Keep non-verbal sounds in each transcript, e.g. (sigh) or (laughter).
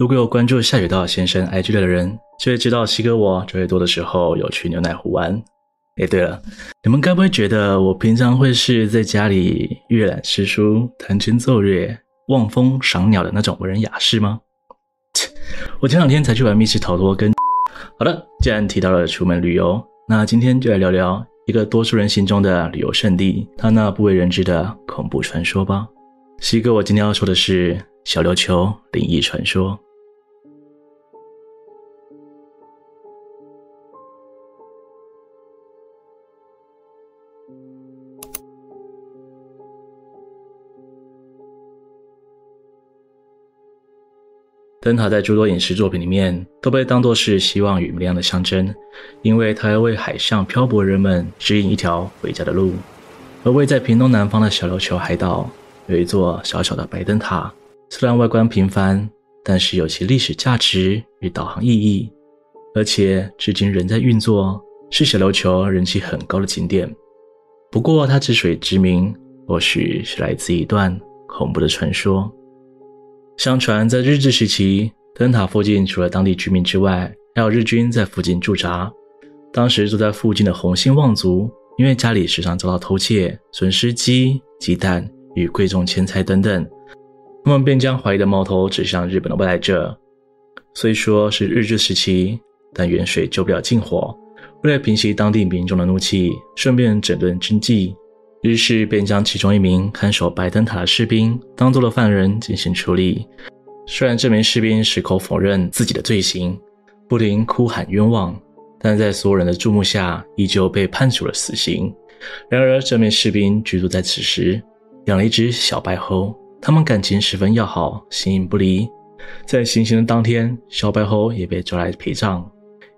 如果有关注下水道先生 IG 的人，就会知道西哥我九月多的时候有去牛奶湖玩。哎，对了，你们该不会觉得我平常会是在家里阅览诗书、弹琴奏乐、望风赏鸟的那种文人雅士吗？切，我前两天才去玩密室逃脱，跟 (laughs)…… 好的，既然提到了出门旅游，那今天就来聊聊一个多数人心中的旅游胜地，它那不为人知的恐怖传说吧。西哥，我今天要说的是小琉球灵异传说。灯塔在诸多影视作品里面都被当作是希望与明亮的象征，因为它要为海上漂泊人们指引一条回家的路。而位在屏东南方的小琉球海岛，有一座小小的白灯塔，虽然外观平凡，但是有其历史价值与导航意义，而且至今仍在运作，是小琉球人气很高的景点。不过，它之所以知名，或许是来自一段恐怖的传说。相传，在日治时期，灯塔附近除了当地居民之外，还有日军在附近驻扎。当时住在附近的洪姓望族，因为家里时常遭到偷窃，损失鸡、鸡蛋与贵重钱财等等，他们便将怀疑的矛头指向日本的外来者。虽说是日治时期，但远水救不了近火。为了平息当地民众的怒气，顺便整顿军纪。于是便将其中一名看守白灯塔的士兵当做了犯人进行处理。虽然这名士兵矢口否认自己的罪行，不停哭喊冤枉，但在所有人的注目下，依旧被判处了死刑。然而，这名士兵居住在此时养了一只小白猴，他们感情十分要好，形影不离。在行刑的当天，小白猴也被抓来陪葬。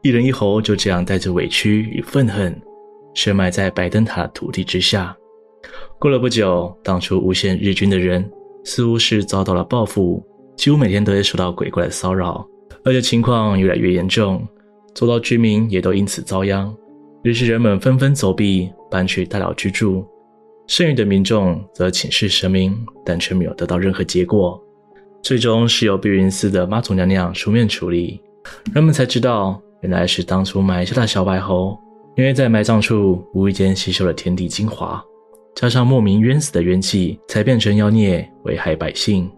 一人一猴就这样带着委屈与愤恨，深埋在白灯塔土地之下。过了不久，当初诬陷日军的人似乎是遭到了报复，几乎每天都会受到鬼怪的骚扰，而且情况越来越严重，周遭居民也都因此遭殃。于是人们纷纷走避，搬去大寮居住。剩余的民众则请示神明，但却没有得到任何结果。最终是由碧云寺的妈祖娘娘出面处理，人们才知道，原来是当初埋下的小白猴，因为在埋葬处无意间吸收了天地精华。加上莫名冤死的冤气，才变成妖孽危害百姓。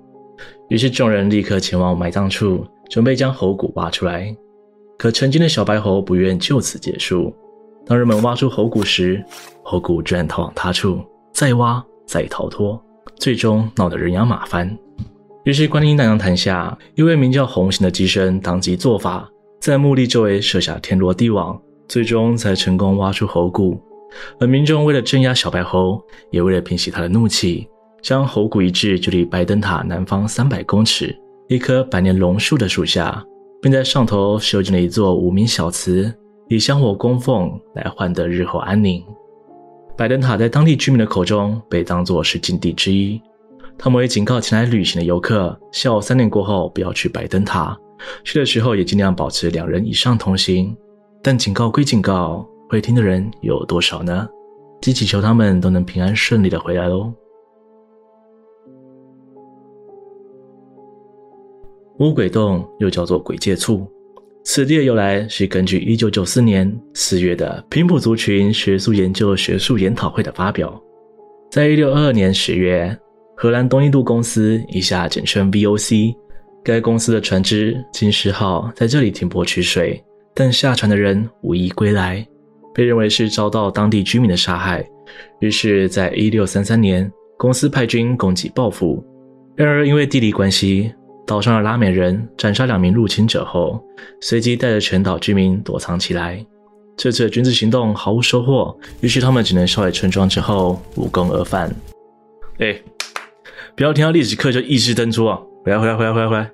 于是众人立刻前往埋葬处，准备将猴骨挖出来。可曾经的小白猴不愿就此结束。当人们挖出猴骨时，猴骨居然逃往他处，再挖再逃脱，最终闹得人仰马翻。于是观音娘娘坛下，一位名叫红行的乩身当即做法，在墓地周围设下天罗地网，最终才成功挖出猴骨。而民众为了镇压小白猴，也为了平息他的怒气，将猴骨移至距离白灯塔南方三百公尺一棵百年榕树的树下，并在上头修建了一座无名小祠，以香火供奉来换得日后安宁。白灯塔在当地居民的口中被当作是禁地之一，他们会警告前来旅行的游客，下午三点过后不要去白灯塔，去的时候也尽量保持两人以上同行。但警告归警告。会听的人有多少呢？只祈求他们都能平安顺利的回来喽。乌鬼洞又叫做鬼界厝，此地的由来是根据一九九四年四月的平埔族群学术研究学术研讨会的发表。在一六二二年十月，荷兰东印度公司（以下简称 VOC） 该公司的船只金狮号在这里停泊取水，但下船的人无一归来。被认为是遭到当地居民的杀害，于是，在一六三三年，公司派军攻击报复。然而，因为地理关系，岛上的拉美人斩杀两名入侵者后，随即带着全岛居民躲藏起来。这次的军事行动毫无收获，于是他们只能烧毁村庄之后无功而返。哎，不要听到历史课就意识登出啊！回来，回来，回来，回来，回来。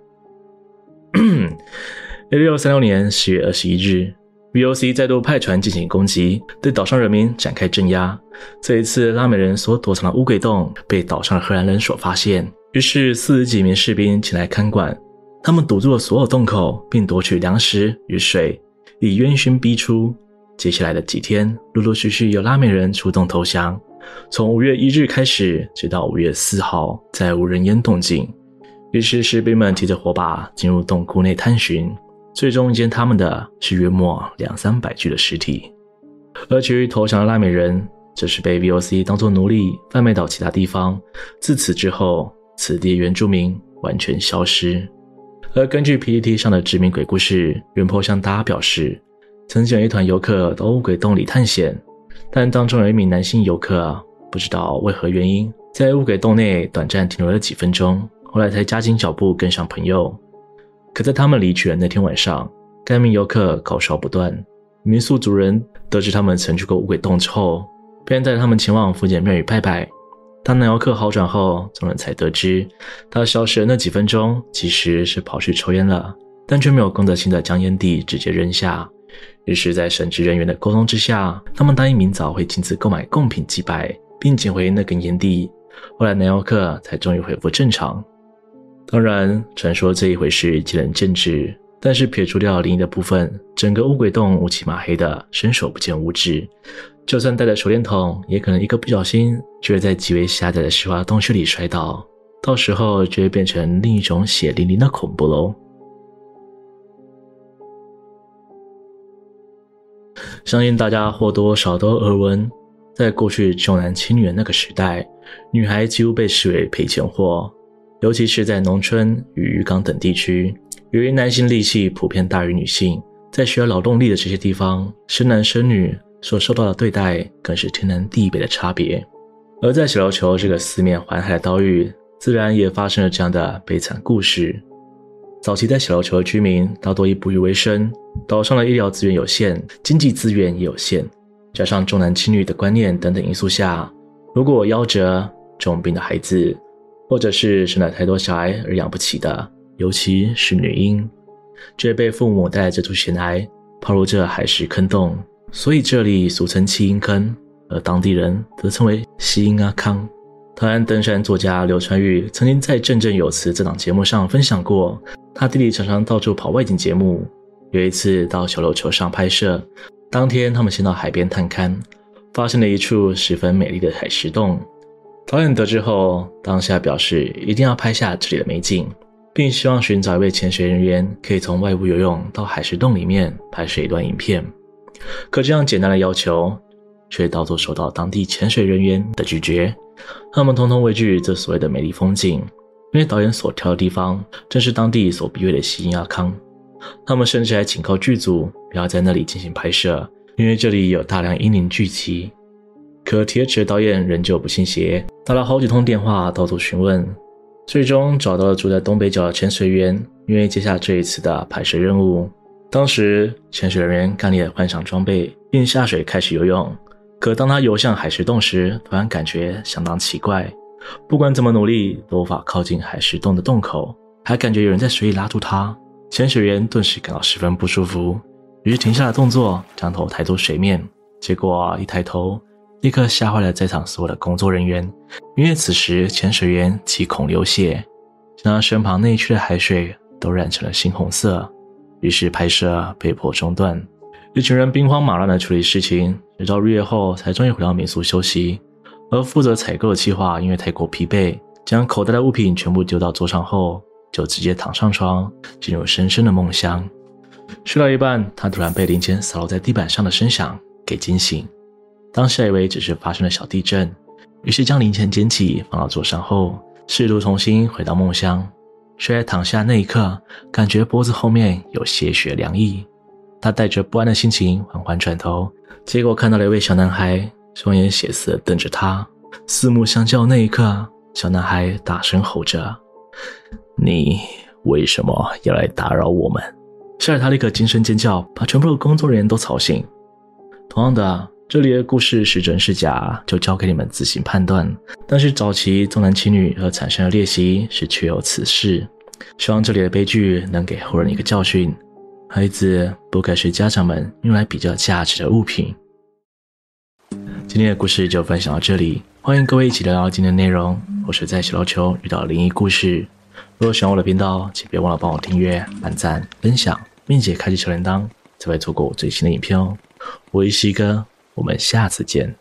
(coughs) 一六三六年十月二十一日。VOC 再度派船进行攻击，对岛上人民展开镇压。这一次，拉美人所躲藏的乌鬼洞被岛上的荷兰人所发现，于是四十几名士兵前来看管。他们堵住了所有洞口，并夺取粮食与水，以烟熏逼出。接下来的几天，陆陆续续有拉美人出动投降。从五月一日开始，直到五月四号，再无人烟动静。于是士兵们提着火把进入洞窟内探寻，最终见他们的是约莫两三百具的尸体。而至于投降的拉美人，则是被 VOC 当作奴隶贩卖到其他地方。自此之后，此地原住民完全消失。而根据 PTT 上的知名鬼故事，原 PO 向大家表示，曾经有一团游客到乌鬼洞里探险，但当中有一名男性游客，不知道为何原因，在乌鬼洞内短暂停留了几分钟，后来才加紧脚步跟上朋友。可在他们离去的那天晚上，该名游客高烧不断。民宿主人得知他们曾去过乌鬼洞之后，便带他们前往附近庙宇拜拜。当男游客好转后，众人才得知，他消失的那几分钟其实是跑去抽烟了，但却没有公德心的将烟蒂直接扔下。于是，在神职人员的沟通之下，他们答应明早会亲自购买贡品祭拜，并捡回那根烟蒂。后来，男游客才终于恢复正常。当然，传说这一回事见仁见智。但是撇除掉灵异的部分，整个乌鬼洞乌漆嘛黑的，伸手不见五指。就算带着手电筒，也可能一个不小心就会在极为狭窄的石化洞穴里摔倒，到时候就会变成另一种血淋淋的恐怖喽。相信大家或多或少都耳闻，在过去重男轻女的那个时代，女孩几乎被视为赔钱货，尤其是在农村与渔港等地区。由于男性力气普遍大于女性，在需要劳动力的这些地方，生男生女所受到的对待更是天南地北的差别。而在小琉球这个四面环海的岛屿，自然也发生了这样的悲惨故事。早期在小琉球的居民大多以捕鱼为生，岛上的医疗资源有限，经济资源也有限，加上重男轻女的观念等等因素下，如果夭折、重病的孩子，或者是生了太多小孩而养不起的，尤其是女婴，就被父母带着这处险崖，抛入这海蚀坑洞，所以这里俗称弃婴坑，而当地人则称为西婴阿康。台湾登山作家刘川玉曾经在《振振有词》这档节目上分享过，他弟弟常常到处跑外景节目。有一次到小琉球上拍摄，当天他们先到海边探勘，发现了一处十分美丽的海蚀洞。导演得知后，当下表示一定要拍下这里的美景。并希望寻找一位潜水人员，可以从外部游泳到海蚀洞里面拍摄一段影片。可这样简单的要求，却到处受到当地潜水人员的拒绝。他们通通畏惧这所谓的美丽风景，因为导演所挑的地方正是当地所避讳的西婴阿康。他们甚至还警告剧组不要在那里进行拍摄，因为这里有大量阴灵聚集。可铁齿的导演仍旧不信邪，打了好几通电话，到处询问。最终找到了住在东北角的潜水员，愿意接下这一次的拍摄任务。当时潜水员干练换上装备，并下水开始游泳。可当他游向海石洞时，突然感觉相当奇怪，不管怎么努力都无法靠近海石洞的洞口，还感觉有人在水里拉住他。潜水员顿时感到十分不舒服，于是停下了动作，将头抬出水面。结果一抬头，立刻吓坏了在场所有的工作人员，因为此时潜水员七孔流血，将他身旁那一区的海水都染成了猩红色，于是拍摄被迫中断。一群人兵荒马乱的处理事情，直到日夜后才终于回到民宿休息。而负责采购的计划因为太过疲惫，将口袋的物品全部丢到桌上后，就直接躺上床，进入深深的梦乡。睡到一半，他突然被林间洒落在地板上的声响给惊醒。当下以为只是发生了小地震，于是将零钱捡起放到桌上后，试图重新回到梦乡。却在躺下那一刻，感觉脖子后面有些许凉意。他带着不安的心情缓缓转头，结果看到了一位小男孩，双眼血色瞪着他，四目相交。那一刻，小男孩大声吼着：“你为什么要来打扰我们？”吓得他立刻惊声尖叫，把全部的工作人员都吵醒。同样的。这里的故事是真是假，就交给你们自行判断。但是早期重男轻女而产生的裂隙是确有此事。希望这里的悲剧能给后人一个教训：孩子不该是家长们用来比较价值的物品。今天的故事就分享到这里，欢迎各位一起聊聊今天的内容。我是在小琉球遇到灵异故事。如果喜欢我的频道，请别忘了帮我订阅、按赞、分享，并且开启小铃铛，才会错过我最新的影片哦。我是西哥。我们下次见。